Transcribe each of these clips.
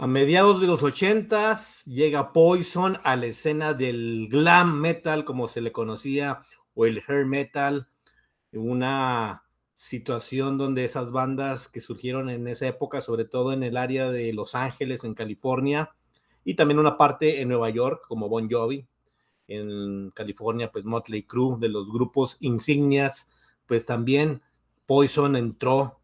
A mediados de los ochentas llega Poison a la escena del glam metal, como se le conocía, o el hair metal, una situación donde esas bandas que surgieron en esa época, sobre todo en el área de Los Ángeles, en California, y también una parte en Nueva York, como Bon Jovi, en California, pues Motley Crue, de los grupos insignias, pues también Poison entró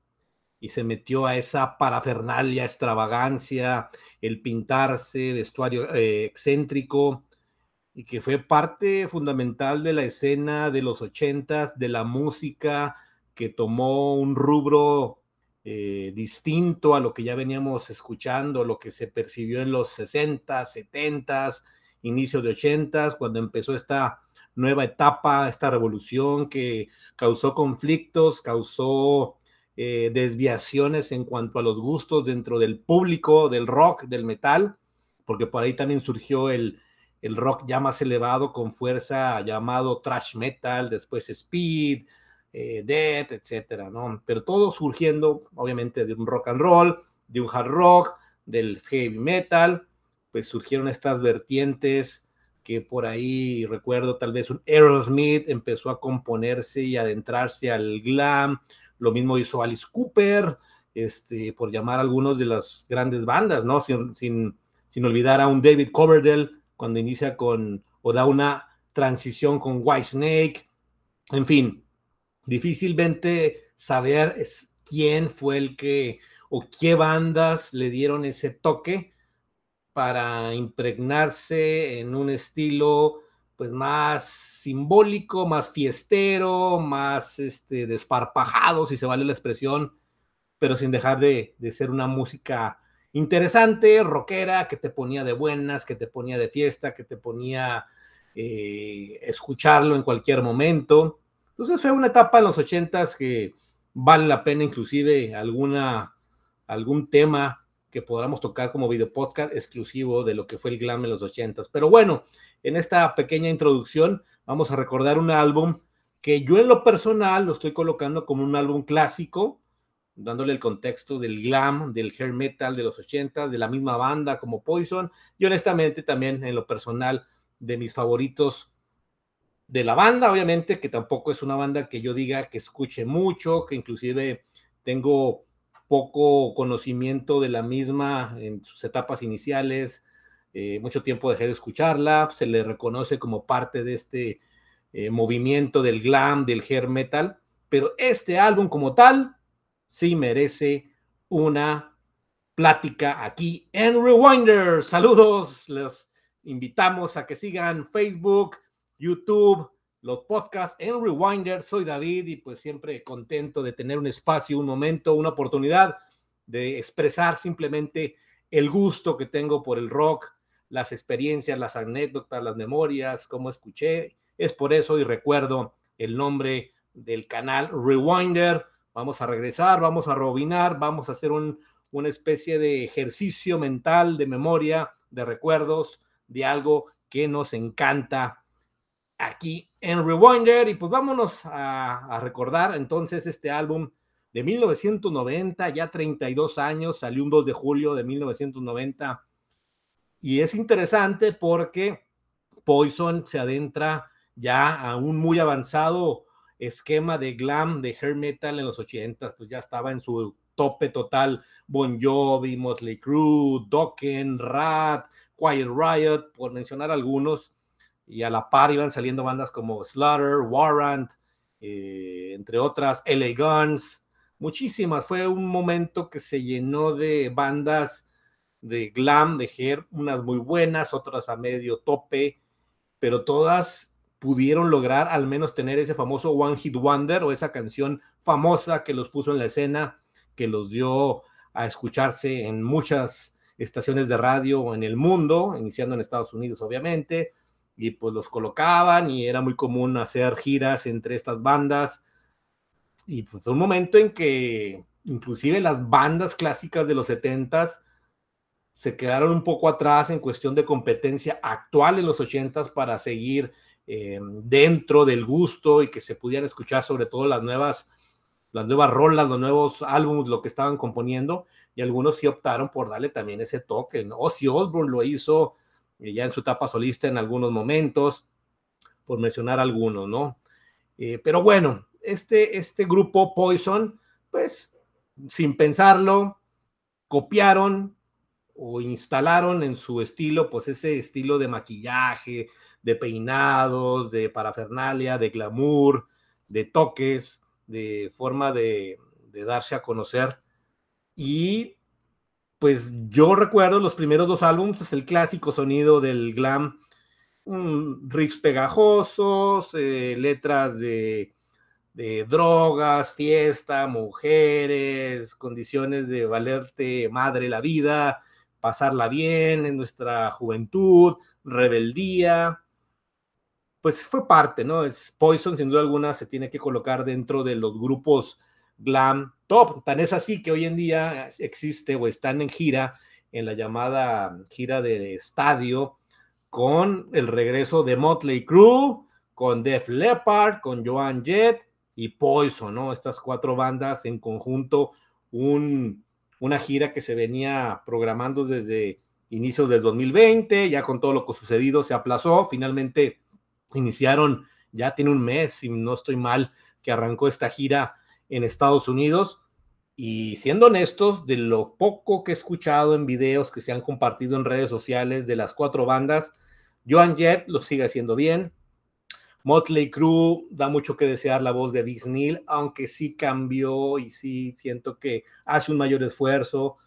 y se metió a esa parafernalia, extravagancia, el pintarse, vestuario eh, excéntrico, y que fue parte fundamental de la escena de los ochentas, de la música, que tomó un rubro eh, distinto a lo que ya veníamos escuchando, lo que se percibió en los 60, 70, inicio de 80, cuando empezó esta nueva etapa, esta revolución que causó conflictos, causó eh, desviaciones en cuanto a los gustos dentro del público del rock, del metal, porque por ahí también surgió el, el rock ya más elevado con fuerza llamado thrash metal, después speed, eh, death, etcétera, ¿no? Pero todo surgiendo, obviamente, de un rock and roll, de un hard rock, del heavy metal, pues surgieron estas vertientes que por ahí recuerdo tal vez un Aerosmith empezó a componerse y adentrarse al glam, lo mismo hizo Alice Cooper, este, por llamar a algunos de las grandes bandas, ¿no? Sin, sin, sin olvidar a un David Coverdale cuando inicia con, o da una transición con White Snake, en fin, difícilmente saber quién fue el que o qué bandas le dieron ese toque para impregnarse en un estilo pues más simbólico, más fiestero, más este, desparpajado, si se vale la expresión, pero sin dejar de, ser una música interesante, rockera, que te ponía de buenas, que te ponía de fiesta, que te ponía eh, escucharlo en cualquier momento. Entonces fue una etapa en los ochentas que vale la pena inclusive alguna, algún tema que podamos tocar como video podcast exclusivo de lo que fue el glam en los ochentas. Pero bueno, en esta pequeña introducción vamos a recordar un álbum que yo en lo personal lo estoy colocando como un álbum clásico, dándole el contexto del glam, del hair metal de los ochentas, de la misma banda como Poison, y honestamente también en lo personal de mis favoritos de la banda, obviamente, que tampoco es una banda que yo diga que escuche mucho, que inclusive tengo poco conocimiento de la misma en sus etapas iniciales, eh, mucho tiempo dejé de escucharla, se le reconoce como parte de este eh, movimiento del glam, del hair metal, pero este álbum como tal sí merece una plática aquí en Rewinder. Saludos, los invitamos a que sigan Facebook, YouTube, los podcasts en Rewinder. Soy David y pues siempre contento de tener un espacio, un momento, una oportunidad de expresar simplemente el gusto que tengo por el rock, las experiencias, las anécdotas, las memorias, cómo escuché. Es por eso y recuerdo el nombre del canal Rewinder. Vamos a regresar, vamos a robinar, vamos a hacer un, una especie de ejercicio mental de memoria, de recuerdos, de algo que nos encanta aquí en Rewinder. Y pues vámonos a, recordar entonces este álbum de 1990, ya 32 años, salió un 2 de julio de 1990. Y es interesante porque Poison se adentra ya a un muy avanzado esquema de glam, de hair metal en los 80, pues ya estaba en su tope total Bon Jovi, Motley Crue, Dokken, Rat, Quiet Riot, por mencionar algunos y a la par iban saliendo bandas como Slaughter, Warrant, eh, entre otras, LA Guns, muchísimas. Fue un momento que se llenó de bandas de glam, de hair, unas muy buenas, otras a medio tope, pero todas pudieron lograr al menos tener ese famoso One Hit Wonder o esa canción famosa que los puso en la escena, que los dio a escucharse en muchas estaciones de radio en el mundo, iniciando en Estados Unidos, obviamente, y pues los colocaban y era muy común hacer giras entre estas bandas. Y pues un momento en que inclusive las bandas clásicas de los 70s se quedaron un poco atrás en cuestión de competencia actual en los 80s para seguir eh, dentro del gusto y que se pudieran escuchar sobre todo las nuevas las nuevas rolas, los nuevos álbumes, lo que estaban componiendo, y algunos sí optaron por darle también ese toque. ¿no? Ozzy Osbourne lo hizo ya en su etapa solista en algunos momentos, por mencionar algunos, ¿no? Eh, pero bueno, este, este grupo Poison, pues sin pensarlo, copiaron o instalaron en su estilo, pues ese estilo de maquillaje, de peinados, de parafernalia, de glamour, de toques, de forma de darse a conocer. Y pues yo recuerdo los primeros dos álbumes, pues el clásico sonido del glam, riffs pegajosos, eh, letras de, de, drogas, fiesta, mujeres, condiciones de valerte madre la vida, pasarla bien en nuestra juventud, rebeldía. Pues fue parte, ¿no? Es Poison, sin duda alguna, se tiene que colocar dentro de los grupos glam top. Tan es así que hoy en día existe o están en gira, en la llamada gira de estadio, con el regreso de Motley Crue, con Def Leppard, con Joan Jett y Poison, ¿no? Estas cuatro bandas en conjunto, un, una gira que se venía programando desde inicios del 2020, ya con todo lo que sucedido se aplazó, finalmente iniciaron, ya tiene un mes, si no estoy mal, que arrancó esta gira en Estados Unidos. Y siendo honestos, de lo poco que he escuchado en videos que se han compartido en redes sociales de las cuatro bandas, Joan Jett lo sigue haciendo bien. Motley Crue da mucho que desear la voz de Disney, aunque sí cambió y sí siento que hace un mayor esfuerzo,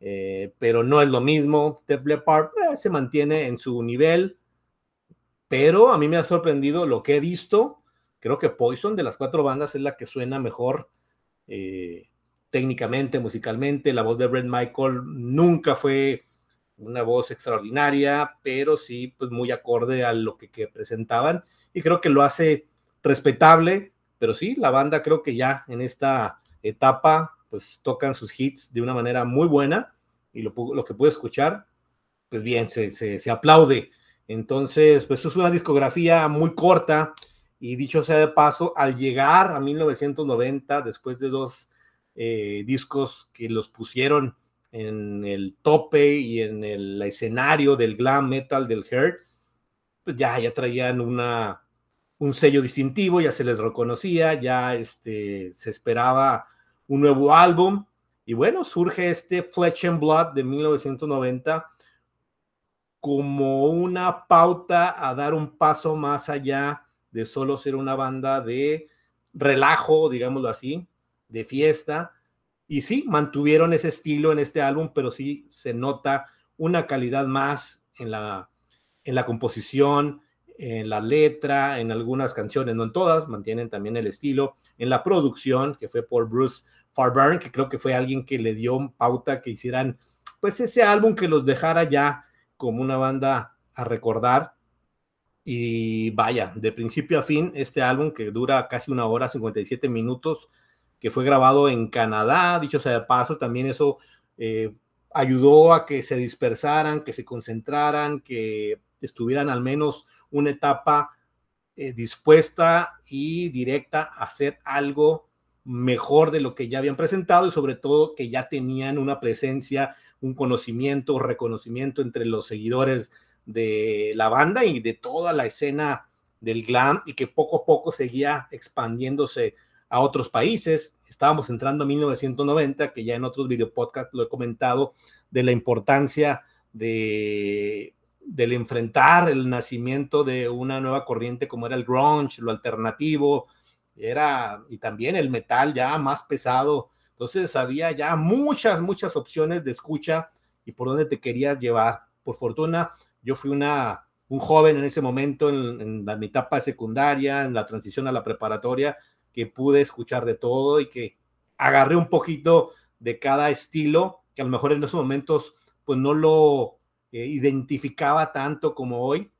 eh, pero no es lo mismo. Def Leppard eh, se mantiene en su nivel, pero a mí me ha sorprendido lo que he visto Creo que Poison de las cuatro bandas es la que suena mejor eh, técnicamente, musicalmente. La voz de Brett Michael nunca fue una voz extraordinaria, pero sí, pues muy acorde a lo que, presentaban. Y creo que lo hace respetable, pero sí, la banda creo que ya en esta etapa, pues tocan sus hits de una manera muy buena y lo, lo que pude escuchar, pues bien, se, se, se, aplaude. Entonces, pues es una discografía muy corta, y dicho sea de paso, al llegar a 1990, después de dos eh, discos que los pusieron en el tope y en el escenario del glam metal del Hurt, pues ya, ya traían una, un sello distintivo, ya se les reconocía, ya este, se esperaba un nuevo álbum. Y bueno, surge este Flesh and Blood de 1990 como una pauta a dar un paso más allá de solo ser una banda de relajo, digámoslo así, de fiesta. Y sí, mantuvieron ese estilo en este álbum, pero sí se nota una calidad más en la, en la composición, en la letra, en algunas canciones, no en todas, mantienen también el estilo, en la producción, que fue por Bruce Farburn, que creo que fue alguien que le dio pauta que hicieran, pues ese álbum que los dejara ya como una banda a recordar. Y vaya, de principio a fin, este álbum que dura casi una hora, 57 minutos, que fue grabado en Canadá, dicho sea de paso, también eso eh, ayudó a que se dispersaran, que se concentraran, que estuvieran al menos una etapa eh, dispuesta y directa a hacer algo mejor de lo que ya habían presentado y sobre todo que ya tenían una presencia, un conocimiento, reconocimiento entre los seguidores de la banda y de toda la escena del glam y que poco a poco seguía expandiéndose a otros países. Estábamos entrando a 1990, que ya en otros videopodcasts lo he comentado, de la importancia de del enfrentar el nacimiento de una nueva corriente como era el grunge, lo alternativo, era y también el metal ya más pesado. Entonces había ya muchas, muchas opciones de escucha y por dónde te querías llevar. Por fortuna, yo fui una, un joven en ese momento, en, la, mi etapa secundaria, en la transición a la preparatoria, que pude escuchar de todo y que agarré un poquito de cada estilo, que a lo mejor en esos momentos pues no lo eh, identificaba tanto como hoy.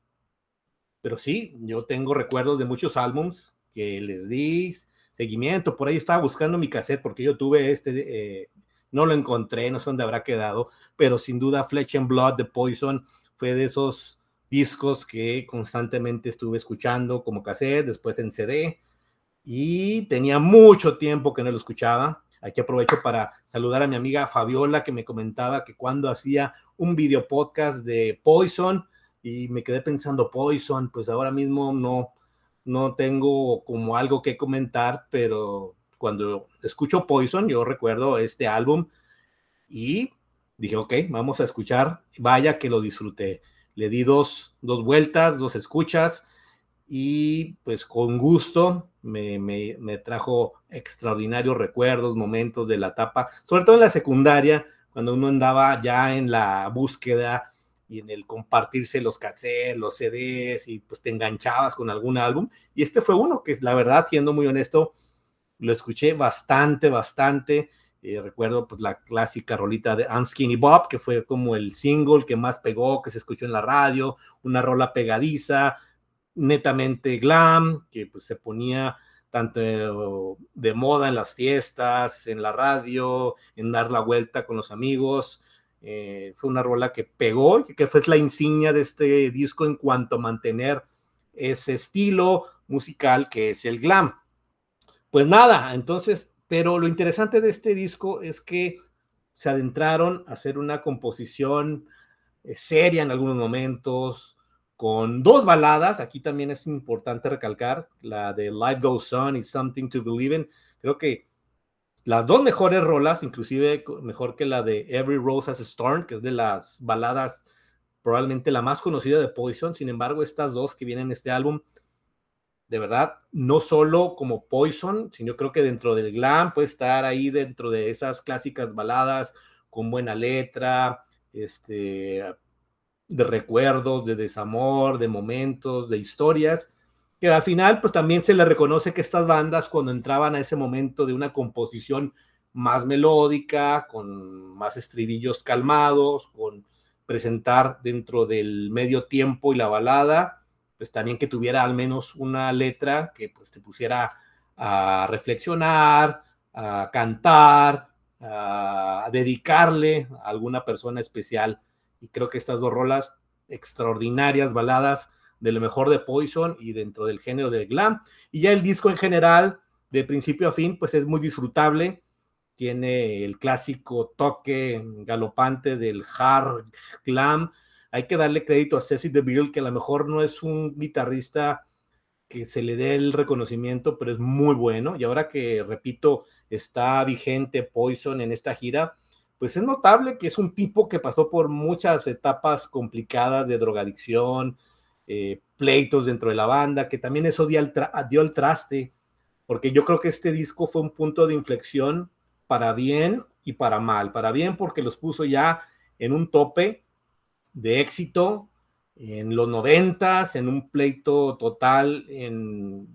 Pero sí, yo tengo recuerdos de muchos álbums que les di seguimiento. Por ahí estaba buscando mi cassette porque yo tuve este, eh, no lo encontré, no sé dónde habrá quedado, pero sin duda Flesh and Blood de Poison fue de esos discos que constantemente estuve escuchando como cassette, después en CD. y tenía mucho tiempo que no lo escuchaba. Aquí aprovecho para saludar a mi amiga Fabiola que me comentaba que cuando hacía un video podcast de Poison y me quedé pensando Poison, pues ahora mismo no no tengo como algo que comentar, pero cuando escucho Poison yo recuerdo este álbum y dije, ok, vamos a escuchar, vaya que lo disfruté. Le di dos, dos vueltas, dos escuchas y pues con gusto me, me, trajo extraordinarios recuerdos, momentos de la etapa, sobre todo en la secundaria, cuando uno andaba ya en la búsqueda y en el compartirse los cassettes, los CDs y pues te enganchabas con algún álbum. Y este fue uno que la verdad, siendo muy honesto, lo escuché bastante, bastante. Eh, recuerdo pues la clásica rolita de Unskinny Bob, que fue como el single que más pegó, que se escuchó en la radio, una rola pegadiza, netamente glam, que pues, se ponía tanto de moda en las fiestas, en la radio, en dar la vuelta con los amigos. Eh, fue una rola que pegó, que fue la insignia de este disco en cuanto a mantener ese estilo musical que es el glam. Pues nada, entonces, pero lo interesante de este disco es que se adentraron a hacer una composición eh, seria en algunos momentos, con dos baladas. Aquí también es importante recalcar la de Life Goes On y Something to Believe in. Creo que las dos mejores rolas, inclusive mejor que la de Every Rose Has a Storm, que es de las baladas probablemente la más conocida de Poison. Sin embargo, estas dos que vienen en este álbum, de verdad, no solo como Poison, sino creo que dentro del glam puede estar ahí dentro de esas clásicas baladas con buena letra, este, de recuerdos, de desamor, de momentos, de historias, que al final pues también se le reconoce que estas bandas cuando entraban a ese momento de una composición más melódica, con más estribillos calmados, con presentar dentro del medio tiempo y la balada, pues también que tuviera al menos una letra que pues te pusiera a reflexionar, a cantar, a dedicarle a alguna persona especial y creo que estas dos rolas extraordinarias, baladas de lo mejor de Poison y dentro del género del glam. Y ya el disco en general, de principio a fin, pues es muy disfrutable. Tiene el clásico toque galopante del hard glam. Hay que darle crédito a Ceci DeVille, que a lo mejor no es un guitarrista que se le dé el reconocimiento, pero es muy bueno. Y ahora que, repito, está vigente Poison en esta gira, pues es notable que es un tipo que pasó por muchas etapas complicadas de drogadicción, eh, pleitos dentro de la banda, que también eso dio el, dio el traste, porque yo creo que este disco fue un punto de inflexión para bien y para mal. Para bien porque los puso ya en un tope de éxito en los noventas, en un pleito total, en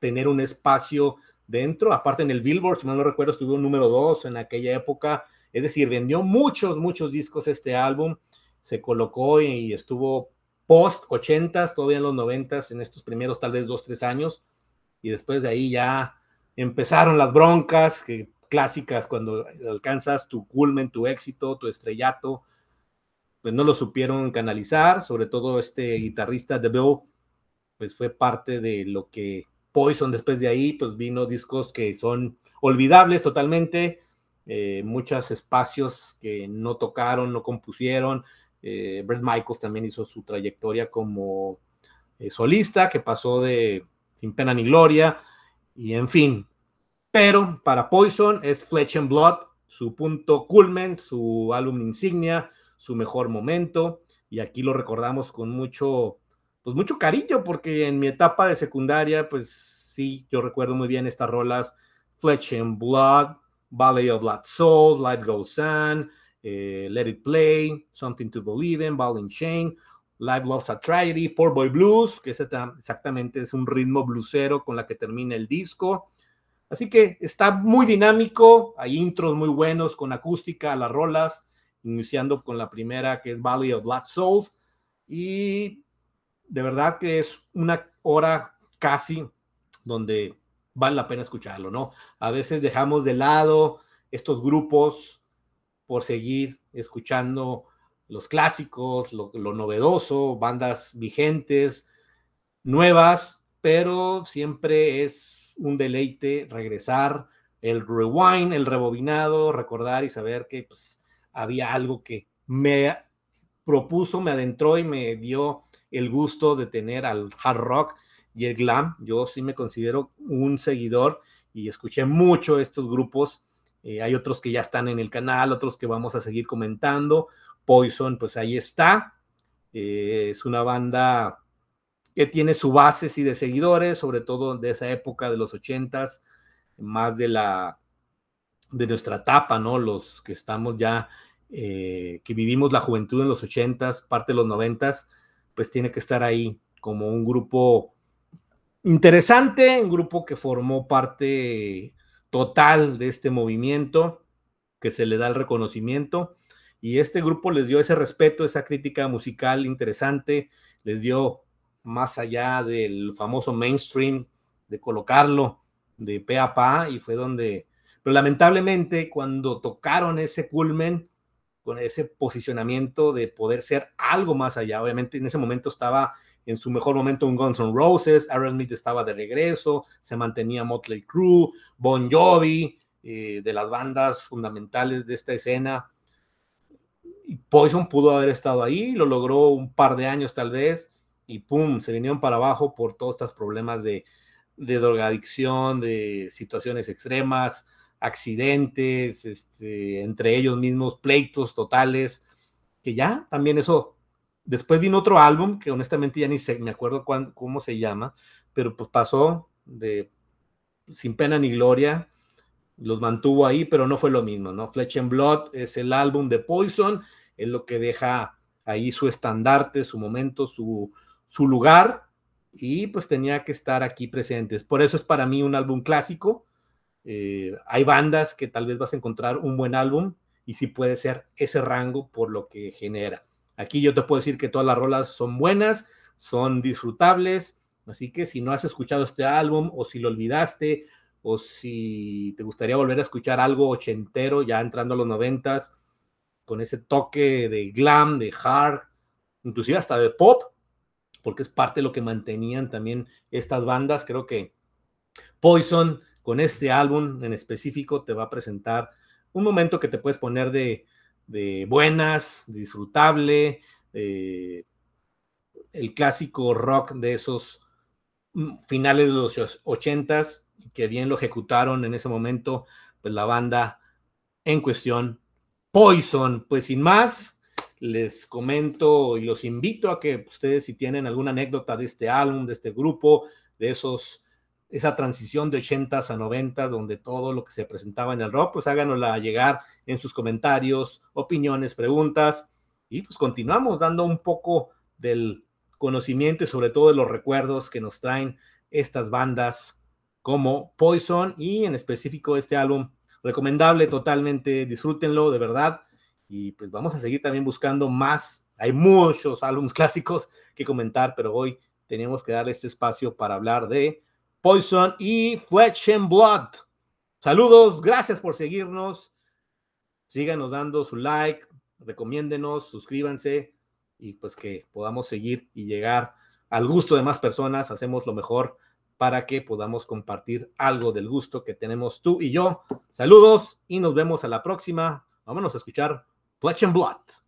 tener un espacio dentro. Aparte en el Billboard, si mal no recuerdo, estuvo número dos en aquella época. Es decir, vendió muchos, muchos discos este álbum, se colocó y estuvo post 80 todavía en los 90 en estos primeros tal vez dos, tres años, y después de ahí ya empezaron las broncas que, clásicas cuando alcanzas tu culmen, tu éxito, tu estrellato, pues no lo supieron canalizar, sobre todo este guitarrista de Bill, pues fue parte de lo que Poison después de ahí, pues vino discos que son olvidables totalmente, eh, muchos espacios que no tocaron, no compusieron. Eh, Brett Michaels también hizo su trayectoria como eh, solista, que pasó de Sin Pena ni Gloria, y en fin. Pero para Poison es Fletch and Blood, su punto culmen, su álbum insignia, su mejor momento, y aquí lo recordamos con mucho, pues mucho cariño, porque en mi etapa de secundaria, pues sí, yo recuerdo muy bien estas rolas, Fletch and Blood, Valley of Blood Souls, Life Goes On, eh, Let It Play, Something to Believe in, Ball in Chain, Life Loves a Tragedy, Poor Boy Blues, que exactamente es un ritmo bluesero con la que termina el disco. Así que está muy dinámico, hay intros muy buenos con acústica a las rolas, iniciando con la primera que es Valley of Blood Souls. Y de verdad que es una hora casi donde vale la pena escucharlo, ¿no? A veces dejamos de lado estos grupos por seguir escuchando los clásicos, lo, novedoso, bandas vigentes, nuevas, pero siempre es un deleite regresar, el rewind, el rebobinado, recordar y saber que pues, había algo que me propuso, me adentró y me dio el gusto de tener al hard rock y el glam. Yo sí me considero un seguidor y escuché mucho estos grupos. Eh, hay otros que ya están en el canal, otros que vamos a seguir comentando. Poison, pues ahí está. Eh, es una banda que tiene su base y de seguidores, sobre todo de esa época de los ochentas, más de la de nuestra etapa, ¿no? Los que estamos ya eh, que vivimos la juventud en los ochentas, parte de los noventas, pues tiene que estar ahí como un grupo interesante, un grupo que formó parte total de este movimiento, que se le da el reconocimiento, y este grupo les dio ese respeto, esa crítica musical interesante, les dio más allá del famoso mainstream, de colocarlo de pe a pa, y fue donde, pero lamentablemente cuando tocaron ese culmen, con ese posicionamiento de poder ser algo más allá. Obviamente en ese momento estaba en su mejor momento un Guns N' Roses, Aaron Smith estaba de regreso, se mantenía Motley Crue, Bon Jovi, eh, de las bandas fundamentales de esta escena. Y Poison pudo haber estado ahí, lo logró un par de años tal vez, y pum, se vinieron para abajo por todos estos problemas de, de drogadicción, de situaciones extremas, accidentes, este, entre ellos mismos pleitos totales, que ya también eso. Después vino otro álbum que honestamente ya ni sé, me acuerdo cómo se llama, pero pues pasó de sin pena ni gloria, los mantuvo ahí, pero no fue lo mismo, ¿no? Flesh and Blood es el álbum de Poison, es lo que deja ahí su estandarte, su momento, su, su lugar, y pues tenía que estar aquí presentes. Por eso es para mí un álbum clásico, eh, hay bandas que tal vez vas a encontrar un buen álbum y sí puede ser ese rango por lo que genera. Aquí yo te puedo decir que todas las rolas son buenas, son disfrutables, así que si no has escuchado este álbum o si lo olvidaste o si te gustaría volver a escuchar algo ochentero ya entrando a los noventas con ese toque de glam, de hard, inclusive hasta de pop, porque es parte de lo que mantenían también estas bandas, creo que Poison con este álbum en específico te va a presentar un momento que te puedes poner de, buenas, disfrutable, el clásico rock de esos mm, finales de los ochentas, que bien lo ejecutaron en ese momento, pues la banda en cuestión, Poison. Pues sin más, les comento y los invito a que ustedes si tienen alguna anécdota de este álbum, de este grupo, de esos esa transición de 80s a 90 donde todo lo que se presentaba en el rock, pues háganosla llegar en sus comentarios, opiniones, preguntas, y pues continuamos dando un poco del conocimiento y sobre todo de los recuerdos que nos traen estas bandas como Poison y en específico este álbum recomendable totalmente, disfrútenlo de verdad. Y pues vamos a seguir también buscando más, hay muchos álbumes clásicos que comentar, pero hoy tenemos que darle este espacio para hablar de Poison y Flesh and Blood. Saludos, gracias por seguirnos. Síganos dando su like, recomiéndenos, suscríbanse y pues que podamos seguir y llegar al gusto de más personas. Hacemos lo mejor para que podamos compartir algo del gusto que tenemos tú y yo. Saludos y nos vemos a la próxima. Vámonos a escuchar Flesh and Blood.